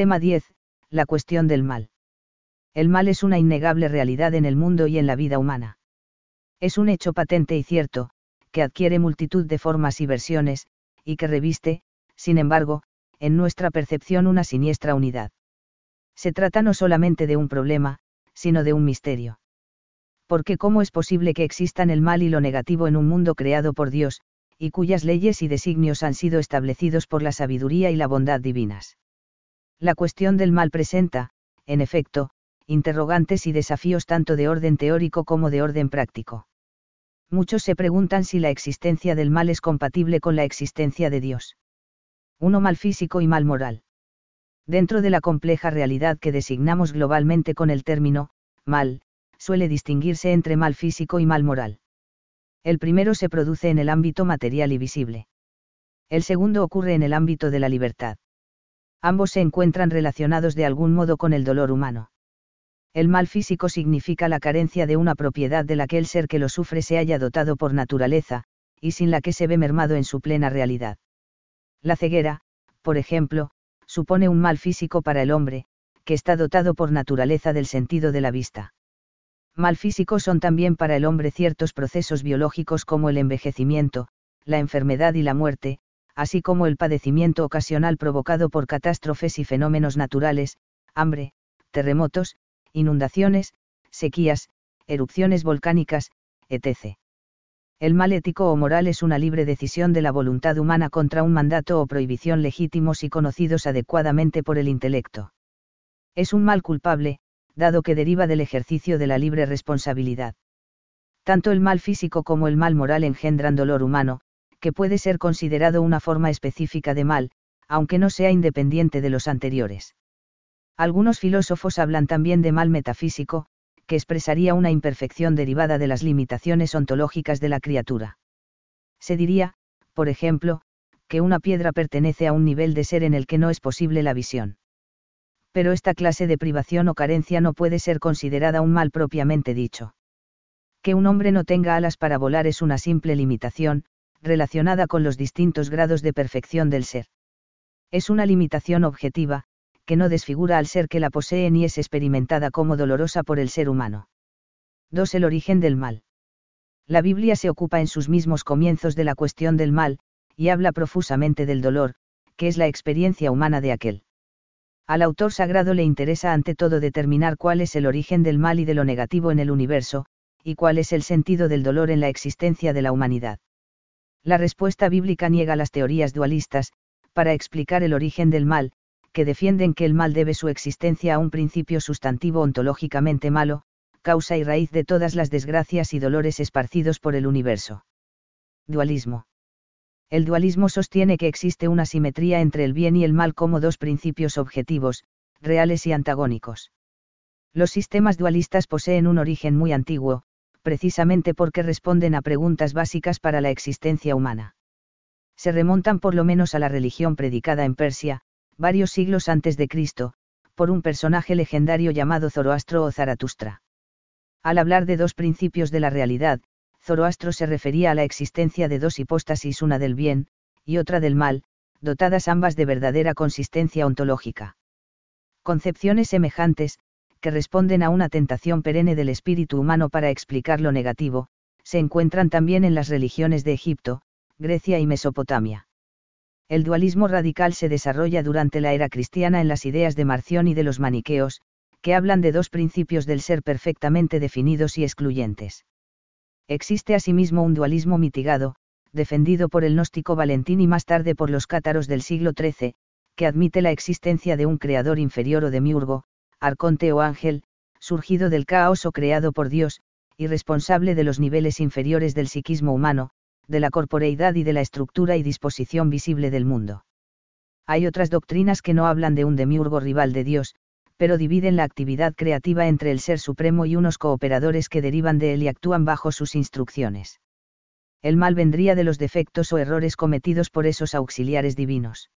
Tema 10. La cuestión del mal. El mal es una innegable realidad en el mundo y en la vida humana. Es un hecho patente y cierto, que adquiere multitud de formas y versiones, y que reviste, sin embargo, en nuestra percepción una siniestra unidad. Se trata no solamente de un problema, sino de un misterio. Porque cómo es posible que existan el mal y lo negativo en un mundo creado por Dios, y cuyas leyes y designios han sido establecidos por la sabiduría y la bondad divinas. La cuestión del mal presenta, en efecto, interrogantes y desafíos tanto de orden teórico como de orden práctico. Muchos se preguntan si la existencia del mal es compatible con la existencia de Dios. Uno mal físico y mal moral. Dentro de la compleja realidad que designamos globalmente con el término, mal, suele distinguirse entre mal físico y mal moral. El primero se produce en el ámbito material y visible. El segundo ocurre en el ámbito de la libertad. Ambos se encuentran relacionados de algún modo con el dolor humano. El mal físico significa la carencia de una propiedad de la que el ser que lo sufre se haya dotado por naturaleza, y sin la que se ve mermado en su plena realidad. La ceguera, por ejemplo, supone un mal físico para el hombre, que está dotado por naturaleza del sentido de la vista. Mal físico son también para el hombre ciertos procesos biológicos como el envejecimiento, la enfermedad y la muerte, así como el padecimiento ocasional provocado por catástrofes y fenómenos naturales, hambre, terremotos, inundaciones, sequías, erupciones volcánicas, etc. El mal ético o moral es una libre decisión de la voluntad humana contra un mandato o prohibición legítimos y conocidos adecuadamente por el intelecto. Es un mal culpable, dado que deriva del ejercicio de la libre responsabilidad. Tanto el mal físico como el mal moral engendran dolor humano, que puede ser considerado una forma específica de mal, aunque no sea independiente de los anteriores. Algunos filósofos hablan también de mal metafísico, que expresaría una imperfección derivada de las limitaciones ontológicas de la criatura. Se diría, por ejemplo, que una piedra pertenece a un nivel de ser en el que no es posible la visión. Pero esta clase de privación o carencia no puede ser considerada un mal propiamente dicho. Que un hombre no tenga alas para volar es una simple limitación, relacionada con los distintos grados de perfección del ser. Es una limitación objetiva, que no desfigura al ser que la posee ni es experimentada como dolorosa por el ser humano. 2. El origen del mal. La Biblia se ocupa en sus mismos comienzos de la cuestión del mal, y habla profusamente del dolor, que es la experiencia humana de aquel. Al autor sagrado le interesa ante todo determinar cuál es el origen del mal y de lo negativo en el universo, y cuál es el sentido del dolor en la existencia de la humanidad. La respuesta bíblica niega las teorías dualistas, para explicar el origen del mal, que defienden que el mal debe su existencia a un principio sustantivo ontológicamente malo, causa y raíz de todas las desgracias y dolores esparcidos por el universo. Dualismo. El dualismo sostiene que existe una simetría entre el bien y el mal como dos principios objetivos, reales y antagónicos. Los sistemas dualistas poseen un origen muy antiguo, precisamente porque responden a preguntas básicas para la existencia humana. Se remontan por lo menos a la religión predicada en Persia, varios siglos antes de Cristo, por un personaje legendario llamado Zoroastro o Zaratustra. Al hablar de dos principios de la realidad, Zoroastro se refería a la existencia de dos hipóstasis, una del bien, y otra del mal, dotadas ambas de verdadera consistencia ontológica. Concepciones semejantes, que responden a una tentación perenne del espíritu humano para explicar lo negativo, se encuentran también en las religiones de Egipto, Grecia y Mesopotamia. El dualismo radical se desarrolla durante la era cristiana en las ideas de Marción y de los maniqueos, que hablan de dos principios del ser perfectamente definidos y excluyentes. Existe asimismo un dualismo mitigado, defendido por el gnóstico Valentín y más tarde por los cátaros del siglo XIII, que admite la existencia de un creador inferior o demiurgo, arconte o ángel, surgido del caos o creado por Dios, y responsable de los niveles inferiores del psiquismo humano, de la corporeidad y de la estructura y disposición visible del mundo. Hay otras doctrinas que no hablan de un demiurgo rival de Dios, pero dividen la actividad creativa entre el Ser Supremo y unos cooperadores que derivan de él y actúan bajo sus instrucciones. El mal vendría de los defectos o errores cometidos por esos auxiliares divinos.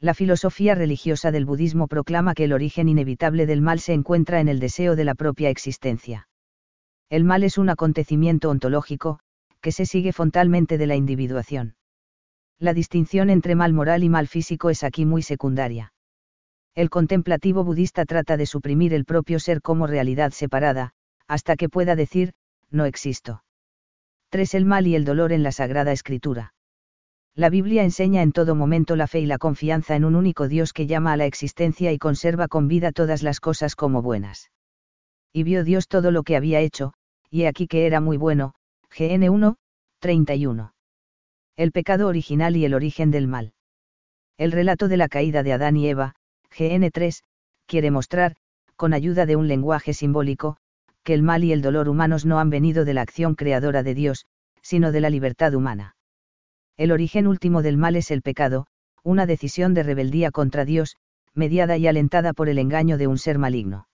La filosofía religiosa del budismo proclama que el origen inevitable del mal se encuentra en el deseo de la propia existencia. El mal es un acontecimiento ontológico, que se sigue frontalmente de la individuación. La distinción entre mal moral y mal físico es aquí muy secundaria. El contemplativo budista trata de suprimir el propio ser como realidad separada, hasta que pueda decir, no existo. 3. El mal y el dolor en la Sagrada Escritura. La Biblia enseña en todo momento la fe y la confianza en un único Dios que llama a la existencia y conserva con vida todas las cosas como buenas. Y vio Dios todo lo que había hecho, y aquí que era muy bueno, GN 1, 31. El pecado original y el origen del mal. El relato de la caída de Adán y Eva, GN 3, quiere mostrar, con ayuda de un lenguaje simbólico, que el mal y el dolor humanos no han venido de la acción creadora de Dios, sino de la libertad humana. El origen último del mal es el pecado, una decisión de rebeldía contra Dios, mediada y alentada por el engaño de un ser maligno.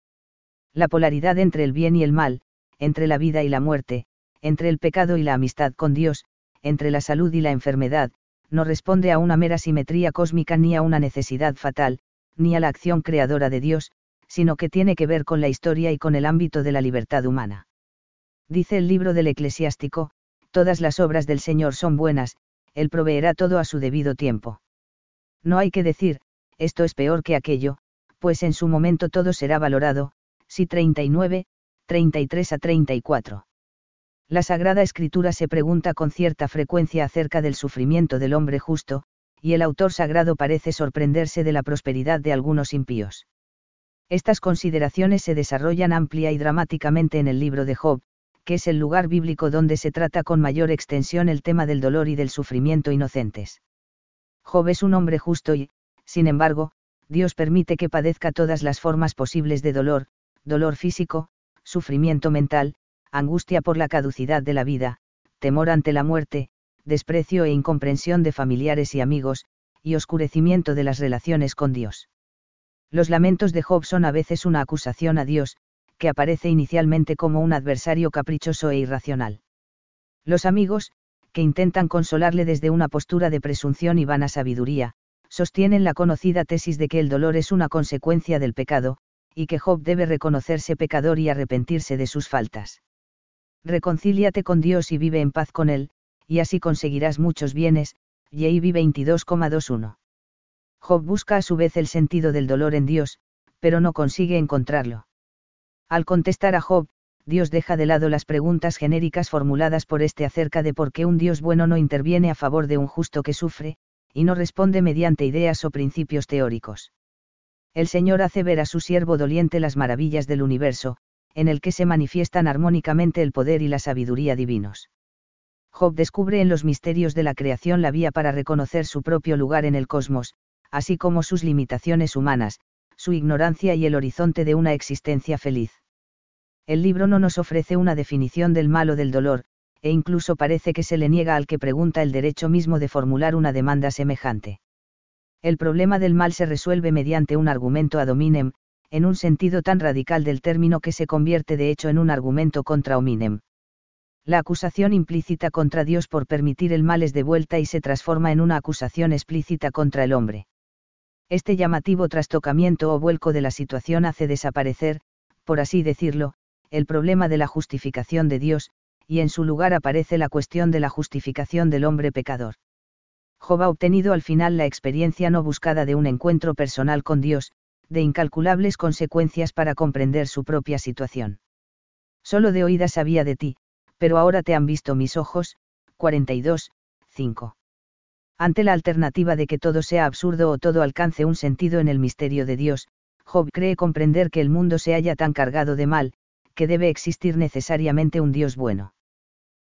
La polaridad entre el bien y el mal, entre la vida y la muerte, entre el pecado y la amistad con Dios, entre la salud y la enfermedad, no responde a una mera simetría cósmica ni a una necesidad fatal, ni a la acción creadora de Dios, sino que tiene que ver con la historia y con el ámbito de la libertad humana. Dice el libro del eclesiástico, todas las obras del Señor son buenas, él proveerá todo a su debido tiempo. No hay que decir, esto es peor que aquello, pues en su momento todo será valorado, si 39, 33 a 34. La Sagrada Escritura se pregunta con cierta frecuencia acerca del sufrimiento del hombre justo, y el autor sagrado parece sorprenderse de la prosperidad de algunos impíos. Estas consideraciones se desarrollan amplia y dramáticamente en el libro de Job, que es el lugar bíblico donde se trata con mayor extensión el tema del dolor y del sufrimiento inocentes. Job es un hombre justo y, sin embargo, Dios permite que padezca todas las formas posibles de dolor, dolor físico, sufrimiento mental, angustia por la caducidad de la vida, temor ante la muerte, desprecio e incomprensión de familiares y amigos, y oscurecimiento de las relaciones con Dios. Los lamentos de Job son a veces una acusación a Dios, que aparece inicialmente como un adversario caprichoso e irracional. Los amigos, que intentan consolarle desde una postura de presunción y vana sabiduría, sostienen la conocida tesis de que el dolor es una consecuencia del pecado, y que Job debe reconocerse pecador y arrepentirse de sus faltas. Reconcíliate con Dios y vive en paz con Él, y así conseguirás muchos bienes, J.B. 22,21. Job busca a su vez el sentido del dolor en Dios, pero no consigue encontrarlo. Al contestar a Job, Dios deja de lado las preguntas genéricas formuladas por este acerca de por qué un Dios bueno no interviene a favor de un justo que sufre, y no responde mediante ideas o principios teóricos. El Señor hace ver a su siervo doliente las maravillas del universo, en el que se manifiestan armónicamente el poder y la sabiduría divinos. Job descubre en los misterios de la creación la vía para reconocer su propio lugar en el cosmos, así como sus limitaciones humanas, su ignorancia y el horizonte de una existencia feliz. El libro no nos ofrece una definición del mal o del dolor, e incluso parece que se le niega al que pregunta el derecho mismo de formular una demanda semejante. El problema del mal se resuelve mediante un argumento ad hominem, en un sentido tan radical del término que se convierte de hecho en un argumento contra hominem. La acusación implícita contra Dios por permitir el mal es devuelta y se transforma en una acusación explícita contra el hombre. Este llamativo trastocamiento o vuelco de la situación hace desaparecer, por así decirlo, el problema de la justificación de Dios, y en su lugar aparece la cuestión de la justificación del hombre pecador. Job ha obtenido al final la experiencia no buscada de un encuentro personal con Dios, de incalculables consecuencias para comprender su propia situación. Solo de oídas sabía de ti, pero ahora te han visto mis ojos. 42, 5. Ante la alternativa de que todo sea absurdo o todo alcance un sentido en el misterio de Dios, Job cree comprender que el mundo se halla tan cargado de mal, que debe existir necesariamente un Dios bueno.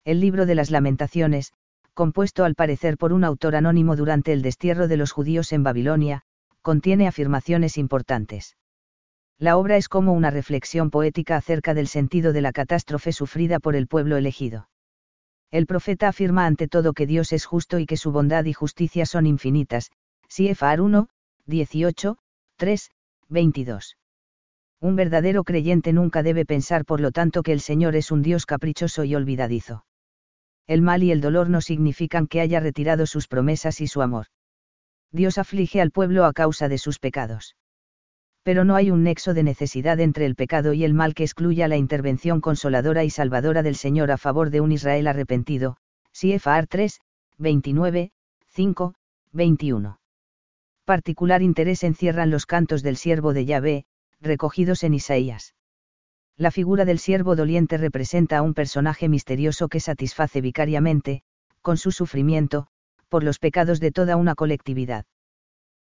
El libro de las lamentaciones, compuesto al parecer por un autor anónimo durante el destierro de los judíos en Babilonia, contiene afirmaciones importantes. La obra es como una reflexión poética acerca del sentido de la catástrofe sufrida por el pueblo elegido. El profeta afirma ante todo que Dios es justo y que su bondad y justicia son infinitas. Siefar 1, 18, 3, 22. Un verdadero creyente nunca debe pensar por lo tanto que el Señor es un Dios caprichoso y olvidadizo. El mal y el dolor no significan que haya retirado sus promesas y su amor. Dios aflige al pueblo a causa de sus pecados pero no hay un nexo de necesidad entre el pecado y el mal que excluya la intervención consoladora y salvadora del Señor a favor de un Israel arrepentido. CFR 3, 29, 5, 21. Particular interés encierran los cantos del siervo de Yahvé, recogidos en Isaías. La figura del siervo doliente representa a un personaje misterioso que satisface vicariamente, con su sufrimiento, por los pecados de toda una colectividad.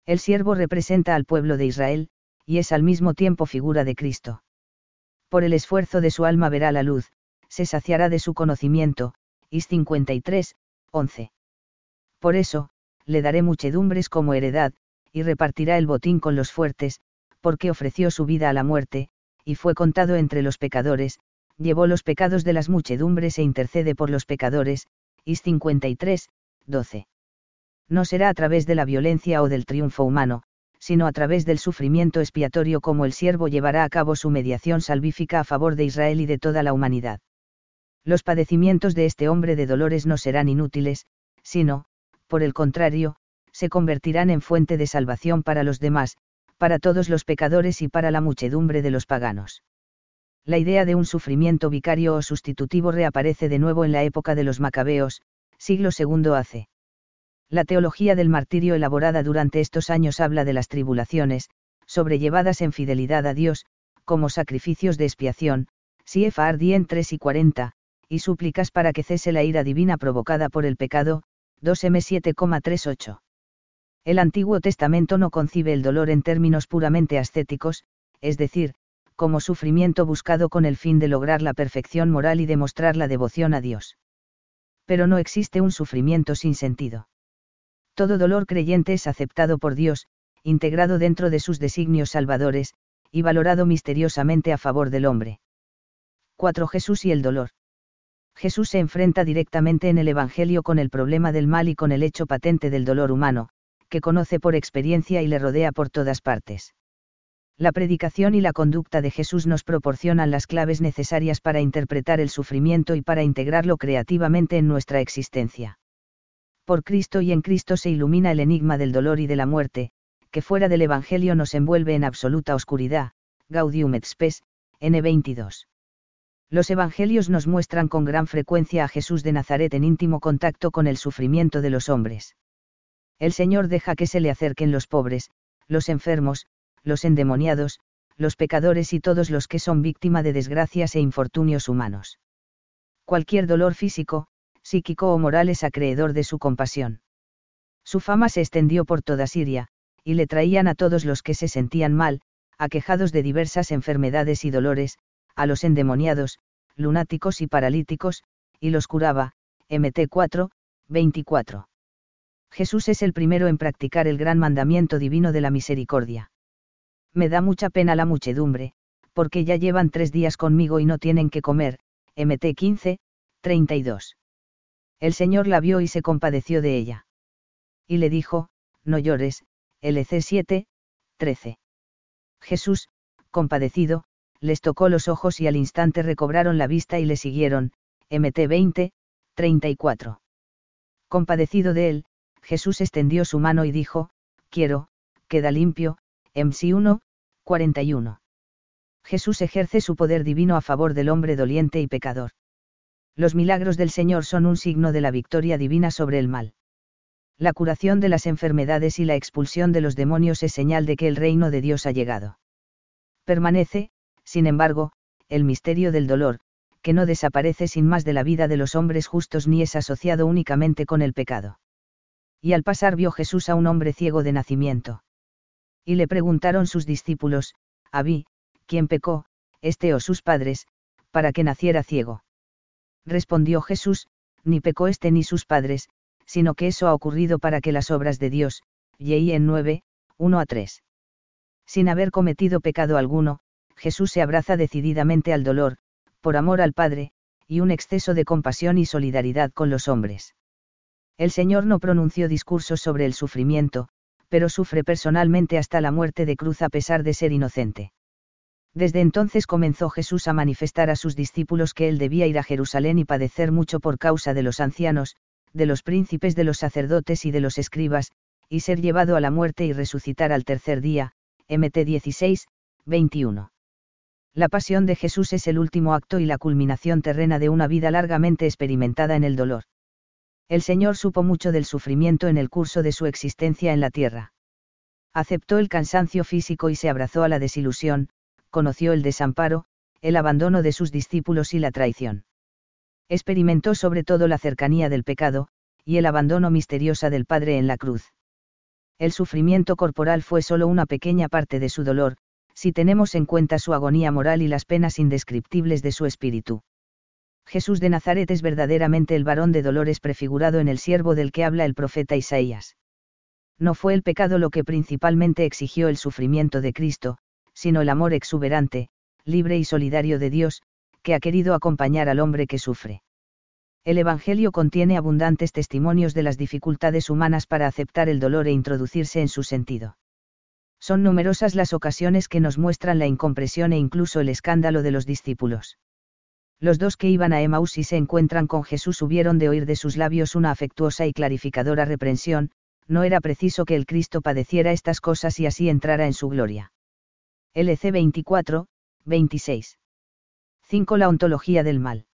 El siervo representa al pueblo de Israel, y es al mismo tiempo figura de Cristo. Por el esfuerzo de su alma verá la luz, se saciará de su conocimiento, Is 53, 11. Por eso, le daré muchedumbres como heredad, y repartirá el botín con los fuertes, porque ofreció su vida a la muerte, y fue contado entre los pecadores, llevó los pecados de las muchedumbres e intercede por los pecadores, Is 53, 12. No será a través de la violencia o del triunfo humano, sino a través del sufrimiento expiatorio como el siervo llevará a cabo su mediación salvífica a favor de Israel y de toda la humanidad. Los padecimientos de este hombre de dolores no serán inútiles, sino, por el contrario, se convertirán en fuente de salvación para los demás, para todos los pecadores y para la muchedumbre de los paganos. La idea de un sufrimiento vicario o sustitutivo reaparece de nuevo en la época de los macabeos, siglo II hace. La teología del martirio elaborada durante estos años habla de las tribulaciones, sobrellevadas en fidelidad a Dios, como sacrificios de expiación, Siefar en 3 y 40, y súplicas para que cese la ira divina provocada por el pecado, 2M 7,38. El Antiguo Testamento no concibe el dolor en términos puramente ascéticos, es decir, como sufrimiento buscado con el fin de lograr la perfección moral y demostrar la devoción a Dios. Pero no existe un sufrimiento sin sentido. Todo dolor creyente es aceptado por Dios, integrado dentro de sus designios salvadores, y valorado misteriosamente a favor del hombre. 4. Jesús y el dolor. Jesús se enfrenta directamente en el Evangelio con el problema del mal y con el hecho patente del dolor humano, que conoce por experiencia y le rodea por todas partes. La predicación y la conducta de Jesús nos proporcionan las claves necesarias para interpretar el sufrimiento y para integrarlo creativamente en nuestra existencia. Por Cristo y en Cristo se ilumina el enigma del dolor y de la muerte, que fuera del Evangelio nos envuelve en absoluta oscuridad. Gaudium et Spes, N22. Los Evangelios nos muestran con gran frecuencia a Jesús de Nazaret en íntimo contacto con el sufrimiento de los hombres. El Señor deja que se le acerquen los pobres, los enfermos, los endemoniados, los pecadores y todos los que son víctima de desgracias e infortunios humanos. Cualquier dolor físico, psíquico o moral es acreedor de su compasión. Su fama se extendió por toda Siria, y le traían a todos los que se sentían mal, aquejados de diversas enfermedades y dolores, a los endemoniados, lunáticos y paralíticos, y los curaba, MT 4, 24. Jesús es el primero en practicar el gran mandamiento divino de la misericordia. Me da mucha pena la muchedumbre, porque ya llevan tres días conmigo y no tienen que comer, MT 15, 32. El Señor la vio y se compadeció de ella. Y le dijo, no llores, LC 7, 13. Jesús, compadecido, les tocó los ojos y al instante recobraron la vista y le siguieron, MT 20, 34. Compadecido de él, Jesús extendió su mano y dijo, quiero, queda limpio, MC 1, 41. Jesús ejerce su poder divino a favor del hombre doliente y pecador. Los milagros del Señor son un signo de la victoria divina sobre el mal. La curación de las enfermedades y la expulsión de los demonios es señal de que el reino de Dios ha llegado. Permanece, sin embargo, el misterio del dolor, que no desaparece sin más de la vida de los hombres justos ni es asociado únicamente con el pecado y al pasar vio Jesús a un hombre ciego de nacimiento. Y le preguntaron sus discípulos, Abí, ¿quién pecó, este o sus padres, para que naciera ciego? Respondió Jesús, ni pecó este ni sus padres, sino que eso ha ocurrido para que las obras de Dios, y en 9, 1 a 3. Sin haber cometido pecado alguno, Jesús se abraza decididamente al dolor, por amor al Padre, y un exceso de compasión y solidaridad con los hombres. El Señor no pronunció discursos sobre el sufrimiento, pero sufre personalmente hasta la muerte de cruz a pesar de ser inocente. Desde entonces comenzó Jesús a manifestar a sus discípulos que él debía ir a Jerusalén y padecer mucho por causa de los ancianos, de los príncipes de los sacerdotes y de los escribas, y ser llevado a la muerte y resucitar al tercer día, MT 16, 21. La pasión de Jesús es el último acto y la culminación terrena de una vida largamente experimentada en el dolor. El Señor supo mucho del sufrimiento en el curso de su existencia en la tierra. Aceptó el cansancio físico y se abrazó a la desilusión, conoció el desamparo, el abandono de sus discípulos y la traición. Experimentó sobre todo la cercanía del pecado, y el abandono misteriosa del Padre en la cruz. El sufrimiento corporal fue solo una pequeña parte de su dolor, si tenemos en cuenta su agonía moral y las penas indescriptibles de su espíritu. Jesús de Nazaret es verdaderamente el varón de dolores prefigurado en el siervo del que habla el profeta Isaías. No fue el pecado lo que principalmente exigió el sufrimiento de Cristo, sino el amor exuberante, libre y solidario de Dios, que ha querido acompañar al hombre que sufre. El Evangelio contiene abundantes testimonios de las dificultades humanas para aceptar el dolor e introducirse en su sentido. Son numerosas las ocasiones que nos muestran la incompresión e incluso el escándalo de los discípulos. Los dos que iban a Emaús y se encuentran con Jesús hubieron de oír de sus labios una afectuosa y clarificadora reprensión, no era preciso que el Cristo padeciera estas cosas y así entrara en su gloria. LC 24, 26. 5. La ontología del mal.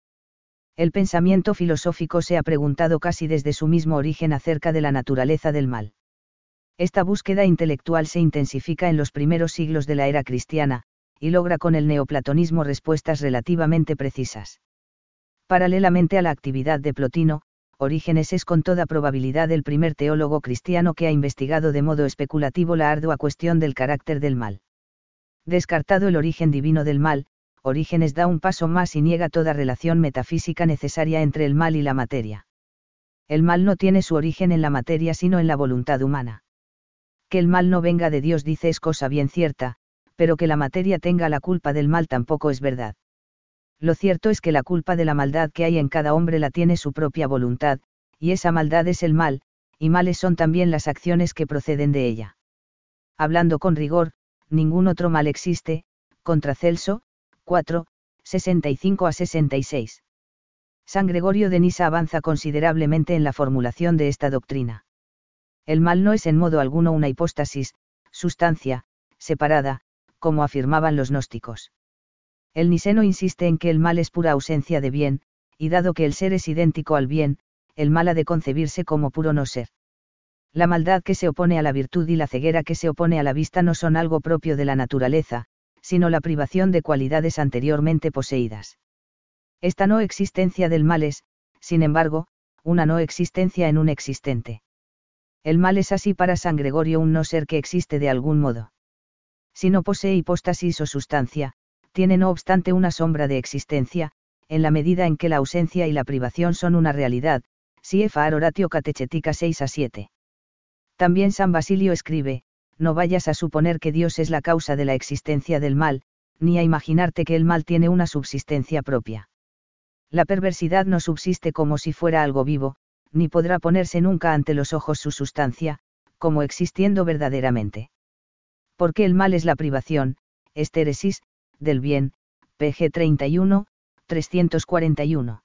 El pensamiento filosófico se ha preguntado casi desde su mismo origen acerca de la naturaleza del mal. Esta búsqueda intelectual se intensifica en los primeros siglos de la era cristiana, y logra con el neoplatonismo respuestas relativamente precisas. Paralelamente a la actividad de Plotino, Orígenes es con toda probabilidad el primer teólogo cristiano que ha investigado de modo especulativo la ardua cuestión del carácter del mal. Descartado el origen divino del mal, Orígenes da un paso más y niega toda relación metafísica necesaria entre el mal y la materia. El mal no tiene su origen en la materia sino en la voluntad humana. Que el mal no venga de Dios dice es cosa bien cierta, pero que la materia tenga la culpa del mal tampoco es verdad. Lo cierto es que la culpa de la maldad que hay en cada hombre la tiene su propia voluntad, y esa maldad es el mal, y males son también las acciones que proceden de ella. Hablando con rigor, ningún otro mal existe, contra Celso, 4, 65 a 66. San Gregorio de Nisa avanza considerablemente en la formulación de esta doctrina. El mal no es en modo alguno una hipóstasis, sustancia, separada, como afirmaban los gnósticos. El niceno insiste en que el mal es pura ausencia de bien, y dado que el ser es idéntico al bien, el mal ha de concebirse como puro no ser. La maldad que se opone a la virtud y la ceguera que se opone a la vista no son algo propio de la naturaleza, sino la privación de cualidades anteriormente poseídas. Esta no existencia del mal es, sin embargo, una no existencia en un existente. El mal es así para San Gregorio un no ser que existe de algún modo. Si no posee hipóstasis o sustancia, tiene no obstante una sombra de existencia, en la medida en que la ausencia y la privación son una realidad, si Efar Horatio Catechetica 6 a 7. También San Basilio escribe, no vayas a suponer que Dios es la causa de la existencia del mal, ni a imaginarte que el mal tiene una subsistencia propia. La perversidad no subsiste como si fuera algo vivo, ni podrá ponerse nunca ante los ojos su sustancia, como existiendo verdaderamente. Porque el mal es la privación, estéresis, del bien, pg 31, 341.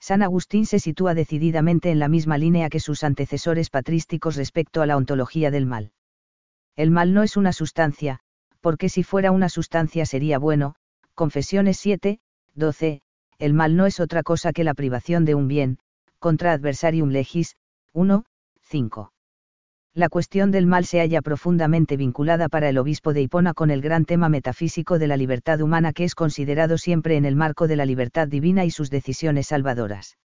San Agustín se sitúa decididamente en la misma línea que sus antecesores patrísticos respecto a la ontología del mal. El mal no es una sustancia, porque si fuera una sustancia sería bueno, Confesiones 7, 12, el mal no es otra cosa que la privación de un bien, contra adversarium legis, 1, 5. La cuestión del mal se halla profundamente vinculada para el obispo de Hipona con el gran tema metafísico de la libertad humana que es considerado siempre en el marco de la libertad divina y sus decisiones salvadoras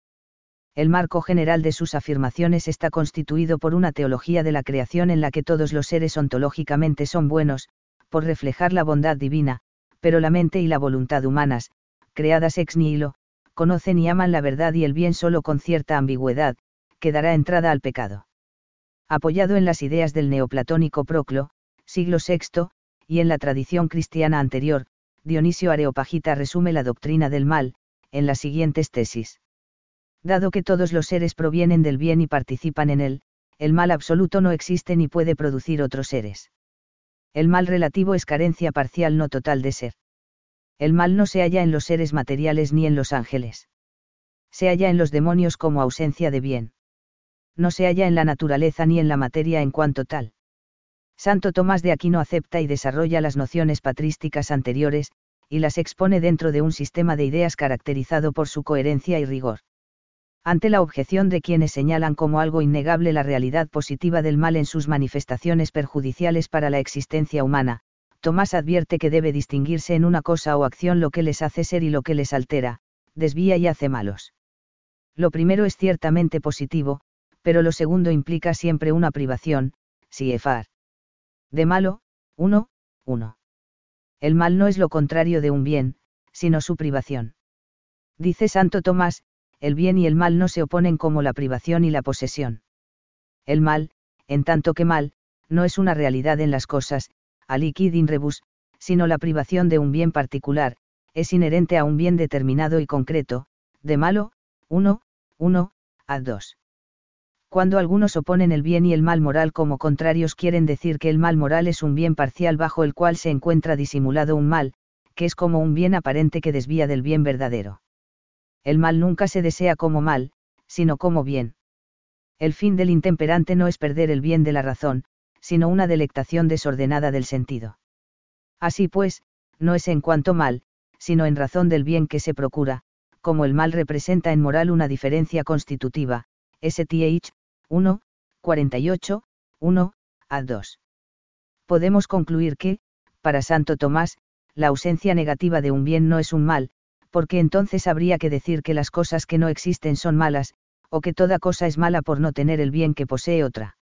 el marco general de sus afirmaciones está constituido por una teología de la creación en la que todos los seres ontológicamente son buenos, por reflejar la bondad divina, pero la mente y la voluntad humanas, creadas ex nihilo, conocen y aman la verdad y el bien solo con cierta ambigüedad, que dará entrada al pecado. Apoyado en las ideas del neoplatónico Proclo, siglo VI, y en la tradición cristiana anterior, Dionisio Areopagita resume la doctrina del mal, en las siguientes tesis. Dado que todos los seres provienen del bien y participan en él, el mal absoluto no existe ni puede producir otros seres. El mal relativo es carencia parcial no total de ser. El mal no se halla en los seres materiales ni en los ángeles. Se halla en los demonios como ausencia de bien. No se halla en la naturaleza ni en la materia en cuanto tal. Santo Tomás de Aquino acepta y desarrolla las nociones patrísticas anteriores, y las expone dentro de un sistema de ideas caracterizado por su coherencia y rigor Ante la objeción de quienes señalan como algo innegable la realidad positiva del mal en sus manifestaciones perjudiciales para la existencia humana, Tomás advierte que debe distinguirse en una cosa o acción lo que les hace ser y lo que les altera, desvía y hace malos. Lo primero es ciertamente positivo, pero lo segundo implica siempre una privación, si efar. De malo, uno, uno. El mal no es lo contrario de un bien, sino su privación. Dice Santo Tomás, el bien y el mal no se oponen como la privación y la posesión. El mal, en tanto que mal, no es una realidad en las cosas, aliquid in rebus, sino la privación de un bien particular, es inherente a un bien determinado y concreto, de malo, 1, 1, a 2. Cuando algunos oponen el bien y el mal moral como contrarios quieren decir que el mal moral es un bien parcial bajo el cual se encuentra disimulado un mal, que es como un bien aparente que desvía del bien verdadero. El mal nunca se desea como mal, sino como bien. El fin del intemperante no es perder el bien de la razón, sino una delectación desordenada del sentido. Así pues, no es en cuanto mal, sino en razón del bien que se procura, como el mal representa en moral una diferencia constitutiva, STH, 1, 48, 1, a 2. Podemos concluir que, para Santo Tomás, la ausencia negativa de un bien no es un mal, porque entonces habría que decir que las cosas que no existen son malas, o que toda cosa es mala por no tener el bien que posee otra.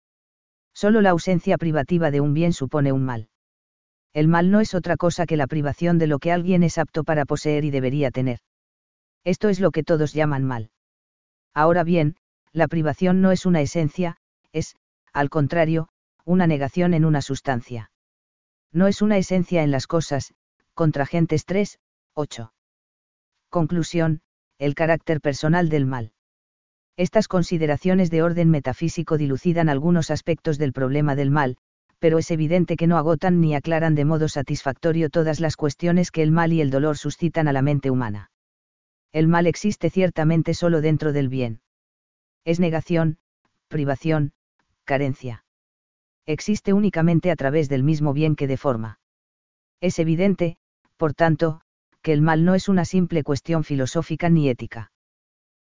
Solo la ausencia privativa de un bien supone un mal. El mal no es otra cosa que la privación de lo que alguien es apto para poseer y debería tener. Esto es lo que todos llaman mal. Ahora bien, la privación no es una esencia, es, al contrario, una negación en una sustancia. No es una esencia en las cosas, Contragentes 3, 8. Conclusión, el carácter personal del mal. Estas consideraciones de orden metafísico dilucidan algunos aspectos del problema del mal, pero es evidente que no agotan ni aclaran de modo satisfactorio todas las cuestiones que el mal y el dolor suscitan a la mente humana. El mal existe ciertamente solo dentro del bien es negación, privación, carencia. Existe únicamente a través del mismo bien que deforma. Es evidente, por tanto, que el mal no es una simple cuestión filosófica ni ética.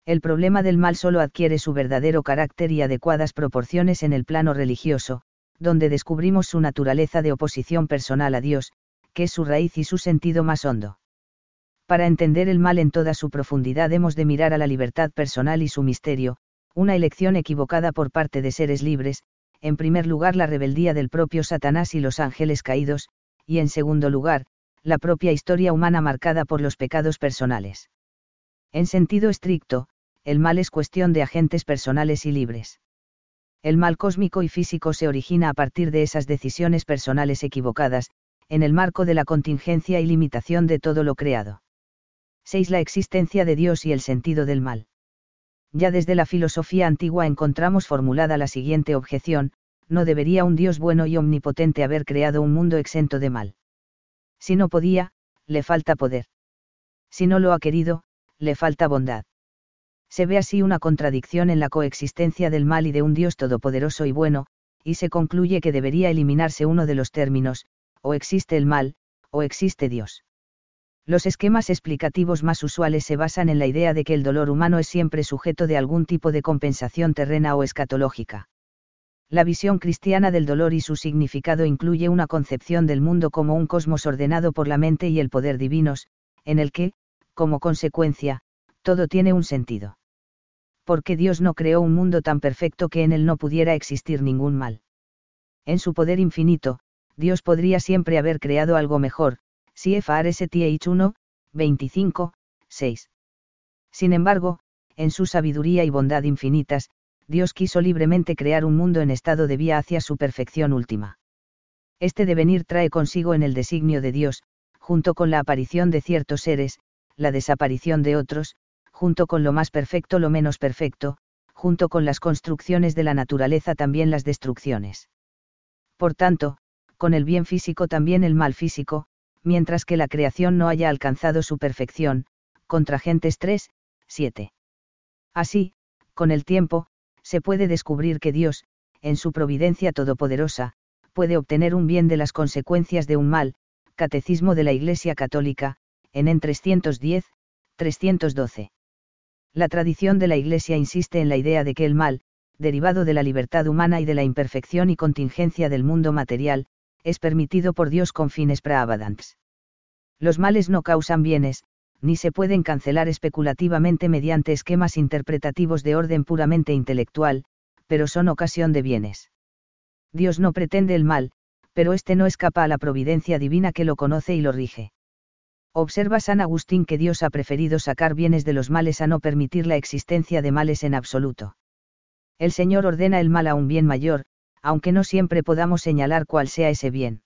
El problema del mal solo adquiere su verdadero carácter y adecuadas proporciones en el plano religioso, donde descubrimos su naturaleza de oposición personal a Dios, que es su raíz y su sentido más hondo. Para entender el mal en toda su profundidad hemos de mirar a la libertad personal y su misterio, una elección equivocada por parte de seres libres, en primer lugar la rebeldía del propio Satanás y los ángeles caídos, y en segundo lugar, la propia historia humana marcada por los pecados personales. En sentido estricto, el mal es cuestión de agentes personales y libres. El mal cósmico y físico se origina a partir de esas decisiones personales equivocadas, en el marco de la contingencia y limitación de todo lo creado. 6. La existencia de Dios y el sentido del mal ya desde la filosofía antigua encontramos formulada la siguiente objeción, no debería un Dios bueno y omnipotente haber creado un mundo exento de mal. Si no podía, le falta poder. Si no lo ha querido, le falta bondad. Se ve así una contradicción en la coexistencia del mal y de un Dios todopoderoso y bueno, y se concluye que debería eliminarse uno de los términos, o existe el mal, o existe Dios. Los esquemas explicativos más usuales se basan en la idea de que el dolor humano es siempre sujeto de algún tipo de compensación terrena o escatológica. La visión cristiana del dolor y su significado incluye una concepción del mundo como un cosmos ordenado por la mente y el poder divinos, en el que, como consecuencia, todo tiene un sentido. Porque Dios no creó un mundo tan perfecto que en él no pudiera existir ningún mal. En su poder infinito, Dios podría siempre haber creado algo mejor, CFRSTH 1, 25, 6. Sin embargo, en su sabiduría y bondad infinitas, Dios quiso libremente crear un mundo en estado de vía hacia su perfección última. Este devenir trae consigo en el designio de Dios, junto con la aparición de ciertos seres, la desaparición de otros, junto con lo más perfecto lo menos perfecto, junto con las construcciones de la naturaleza también las destrucciones. Por tanto, con el bien físico también el mal físico, mientras que la creación no haya alcanzado su perfección, Contragentes 3, 7. Así, con el tiempo, se puede descubrir que Dios, en su providencia todopoderosa, puede obtener un bien de las consecuencias de un mal, Catecismo de la Iglesia Católica, en en 310, 312. La tradición de la Iglesia insiste en la idea de que el mal, derivado de la libertad humana y de la imperfección y contingencia del mundo material, es permitido por Dios con fines praavadants. Los males no causan bienes, ni se pueden cancelar especulativamente mediante esquemas interpretativos de orden puramente intelectual, pero son ocasión de bienes. Dios no pretende el mal, pero éste no escapa a la providencia divina que lo conoce y lo rige. Observa San Agustín que Dios ha preferido sacar bienes de los males a no permitir la existencia de males en absoluto. El Señor ordena el mal a un bien mayor, aunque no siempre podamos señalar cuál sea ese bien.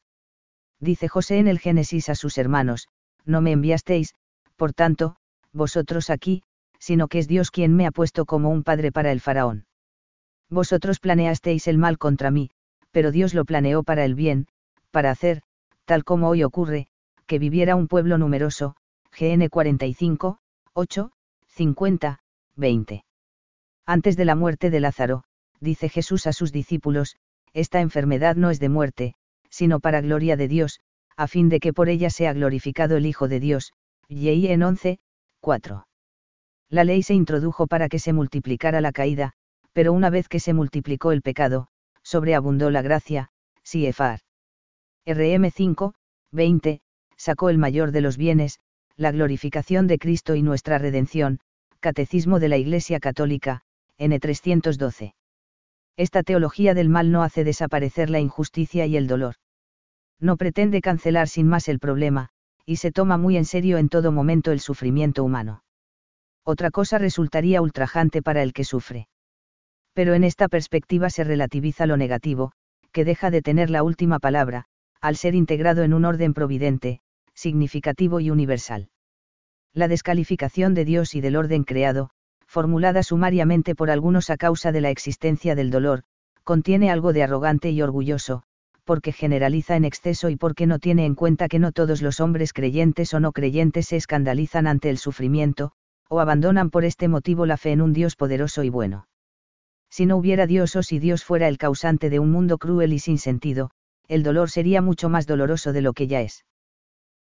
Dice José en el Génesis a sus hermanos, no me enviasteis, por tanto, vosotros aquí, sino que es Dios quien me ha puesto como un padre para el faraón. Vosotros planeasteis el mal contra mí, pero Dios lo planeó para el bien, para hacer, tal como hoy ocurre, que viviera un pueblo numeroso, GN 45, 8, 50, 20. Antes de la muerte de Lázaro, dice Jesús a sus discípulos, esta enfermedad no es de muerte, sino para gloria de Dios, a fin de que por ella sea glorificado el Hijo de Dios. Y en 11, 4. La ley se introdujo para que se multiplicara la caída, pero una vez que se multiplicó el pecado, sobreabundó la gracia, Siefar. RM 5, 20, sacó el mayor de los bienes, la glorificación de Cristo y nuestra redención, Catecismo de la Iglesia Católica, N 312. Esta teología del mal no hace desaparecer la injusticia y el dolor. No pretende cancelar sin más el problema, y se toma muy en serio en todo momento el sufrimiento humano. Otra cosa resultaría ultrajante para el que sufre. Pero en esta perspectiva se relativiza lo negativo, que deja de tener la última palabra, al ser integrado en un orden providente, significativo y universal. La descalificación de Dios y del orden creado, formulada sumariamente por algunos a causa de la existencia del dolor, contiene algo de arrogante y orgulloso, porque generaliza en exceso y porque no tiene en cuenta que no todos los hombres creyentes o no creyentes se escandalizan ante el sufrimiento, o abandonan por este motivo la fe en un Dios poderoso y bueno. Si no hubiera Dios o si Dios fuera el causante de un mundo cruel y sin sentido, el dolor sería mucho más doloroso de lo que ya es.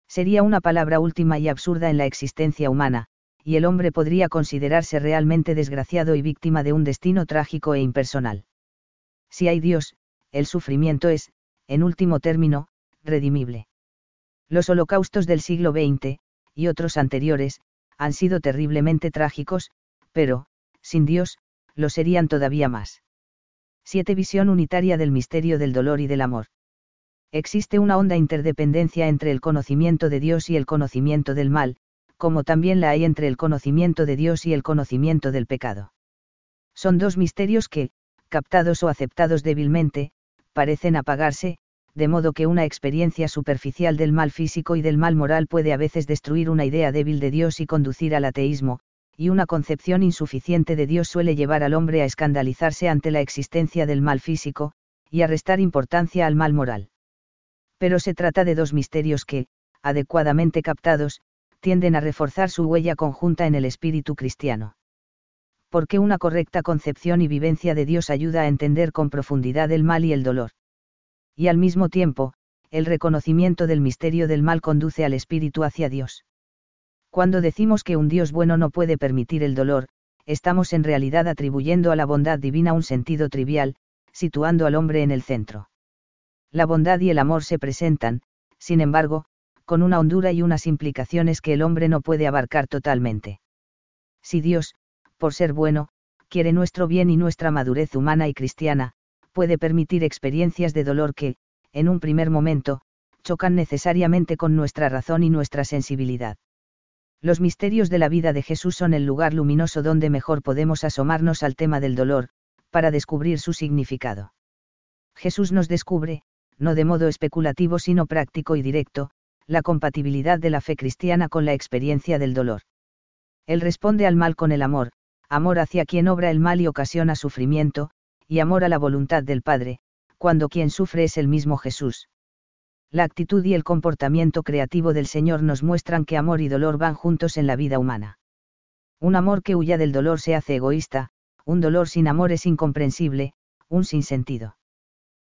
Sería una palabra última y absurda en la existencia humana, y el hombre podría considerarse realmente desgraciado y víctima de un destino trágico e impersonal. Si hay Dios, el sufrimiento es, en último término, redimible. Los holocaustos del siglo XX, y otros anteriores, han sido terriblemente trágicos, pero, sin Dios, lo serían todavía más. 7. Visión unitaria del misterio del dolor y del amor. Existe una honda interdependencia entre el conocimiento de Dios y el conocimiento del mal, como también la hay entre el conocimiento de Dios y el conocimiento del pecado. Son dos misterios que, captados o aceptados débilmente, parecen apagarse, de modo que una experiencia superficial del mal físico y del mal moral puede a veces destruir una idea débil de Dios y conducir al ateísmo, y una concepción insuficiente de Dios suele llevar al hombre a escandalizarse ante la existencia del mal físico, y a restar importancia al mal moral. Pero se trata de dos misterios que, adecuadamente captados, tienden a reforzar su huella conjunta en el espíritu cristiano. Porque una correcta concepción y vivencia de Dios ayuda a entender con profundidad el mal y el dolor. Y al mismo tiempo, el reconocimiento del misterio del mal conduce al espíritu hacia Dios. Cuando decimos que un Dios bueno no puede permitir el dolor, estamos en realidad atribuyendo a la bondad divina un sentido trivial, situando al hombre en el centro. La bondad y el amor se presentan, sin embargo, con una hondura y unas implicaciones que el hombre no puede abarcar totalmente. Si Dios, por ser bueno, quiere nuestro bien y nuestra madurez humana y cristiana, puede permitir experiencias de dolor que, en un primer momento, chocan necesariamente con nuestra razón y nuestra sensibilidad. Los misterios de la vida de Jesús son el lugar luminoso donde mejor podemos asomarnos al tema del dolor, para descubrir su significado. Jesús nos descubre, no de modo especulativo sino práctico y directo, la compatibilidad de la fe cristiana con la experiencia del dolor. Él responde al mal con el amor, amor hacia quien obra el mal y ocasiona sufrimiento, y amor a la voluntad del Padre, cuando quien sufre es el mismo Jesús. La actitud y el comportamiento creativo del Señor nos muestran que amor y dolor van juntos en la vida humana. Un amor que huya del dolor se hace egoísta, un dolor sin amor es incomprensible, un sinsentido.